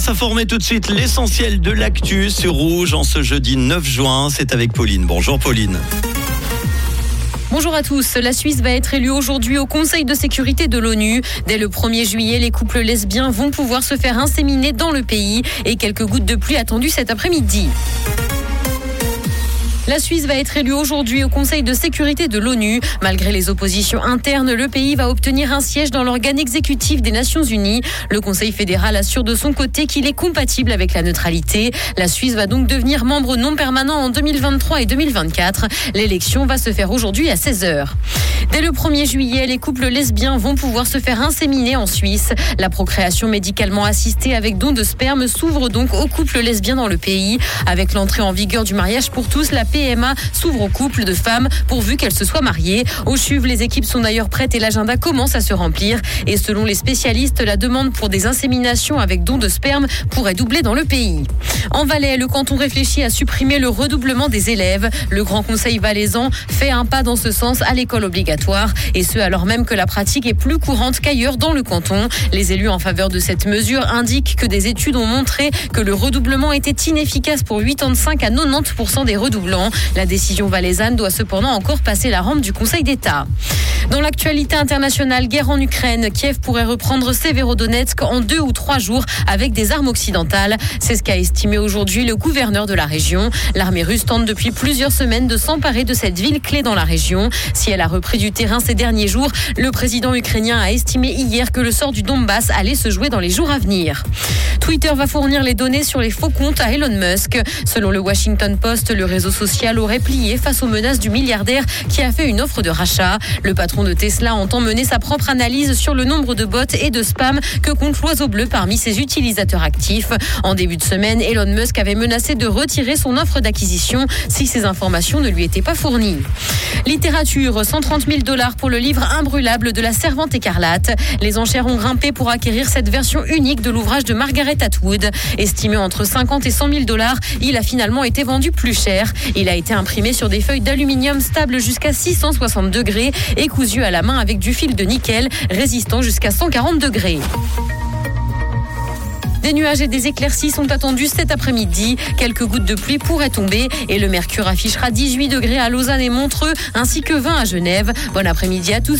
s'informer tout de suite l'essentiel de l'actu sur Rouge en ce jeudi 9 juin. C'est avec Pauline. Bonjour Pauline. Bonjour à tous. La Suisse va être élue aujourd'hui au Conseil de sécurité de l'ONU. Dès le 1er juillet, les couples lesbiens vont pouvoir se faire inséminer dans le pays et quelques gouttes de pluie attendues cet après-midi. La Suisse va être élue aujourd'hui au Conseil de sécurité de l'ONU. Malgré les oppositions internes, le pays va obtenir un siège dans l'organe exécutif des Nations Unies. Le Conseil fédéral assure de son côté qu'il est compatible avec la neutralité. La Suisse va donc devenir membre non permanent en 2023 et 2024. L'élection va se faire aujourd'hui à 16h. Dès le 1er juillet, les couples lesbiens vont pouvoir se faire inséminer en Suisse. La procréation médicalement assistée avec don de sperme s'ouvre donc aux couples lesbiens dans le pays. Avec l'entrée en vigueur du mariage pour tous, la PMA s'ouvre aux couples de femmes pourvu qu'elles se soient mariées. Au CHUV, les équipes sont d'ailleurs prêtes et l'agenda commence à se remplir. Et selon les spécialistes, la demande pour des inséminations avec don de sperme pourrait doubler dans le pays. En Valais, le canton réfléchit à supprimer le redoublement des élèves. Le Grand Conseil valaisan fait un pas dans ce sens à l'école obligatoire. Et ce, alors même que la pratique est plus courante qu'ailleurs dans le canton. Les élus en faveur de cette mesure indiquent que des études ont montré que le redoublement était inefficace pour 85 à 90% des redoublants. La décision valaisanne doit cependant encore passer la rampe du Conseil d'État. Dans l'actualité internationale, guerre en Ukraine, Kiev pourrait reprendre Severodonetsk en deux ou trois jours avec des armes occidentales. C'est ce qu'a estimé aujourd'hui le gouverneur de la région. L'armée russe tente depuis plusieurs semaines de s'emparer de cette ville clé dans la région. Si elle a repris du terrain ces derniers jours, le président ukrainien a estimé hier que le sort du Donbass allait se jouer dans les jours à venir. Twitter va fournir les données sur les faux comptes à Elon Musk. Selon le Washington Post, le réseau social aurait plié face aux menaces du milliardaire qui a fait une offre de rachat. Patron de Tesla entend mener sa propre analyse sur le nombre de bots et de spam que compte l'oiseau bleu parmi ses utilisateurs actifs. En début de semaine, Elon Musk avait menacé de retirer son offre d'acquisition si ces informations ne lui étaient pas fournies. Littérature, 130 000 dollars pour le livre imbrûlable de la Servante écarlate. Les enchères ont grimpé pour acquérir cette version unique de l'ouvrage de Margaret Atwood. Estimé entre 50 et 100 000 dollars, il a finalement été vendu plus cher. Il a été imprimé sur des feuilles d'aluminium stables jusqu'à 660 degrés et cousu à la main avec du fil de nickel résistant jusqu'à 140 degrés. Des nuages et des éclaircies sont attendus cet après-midi. Quelques gouttes de pluie pourraient tomber et le mercure affichera 18 degrés à Lausanne et Montreux ainsi que 20 à Genève. Bon après-midi à tous.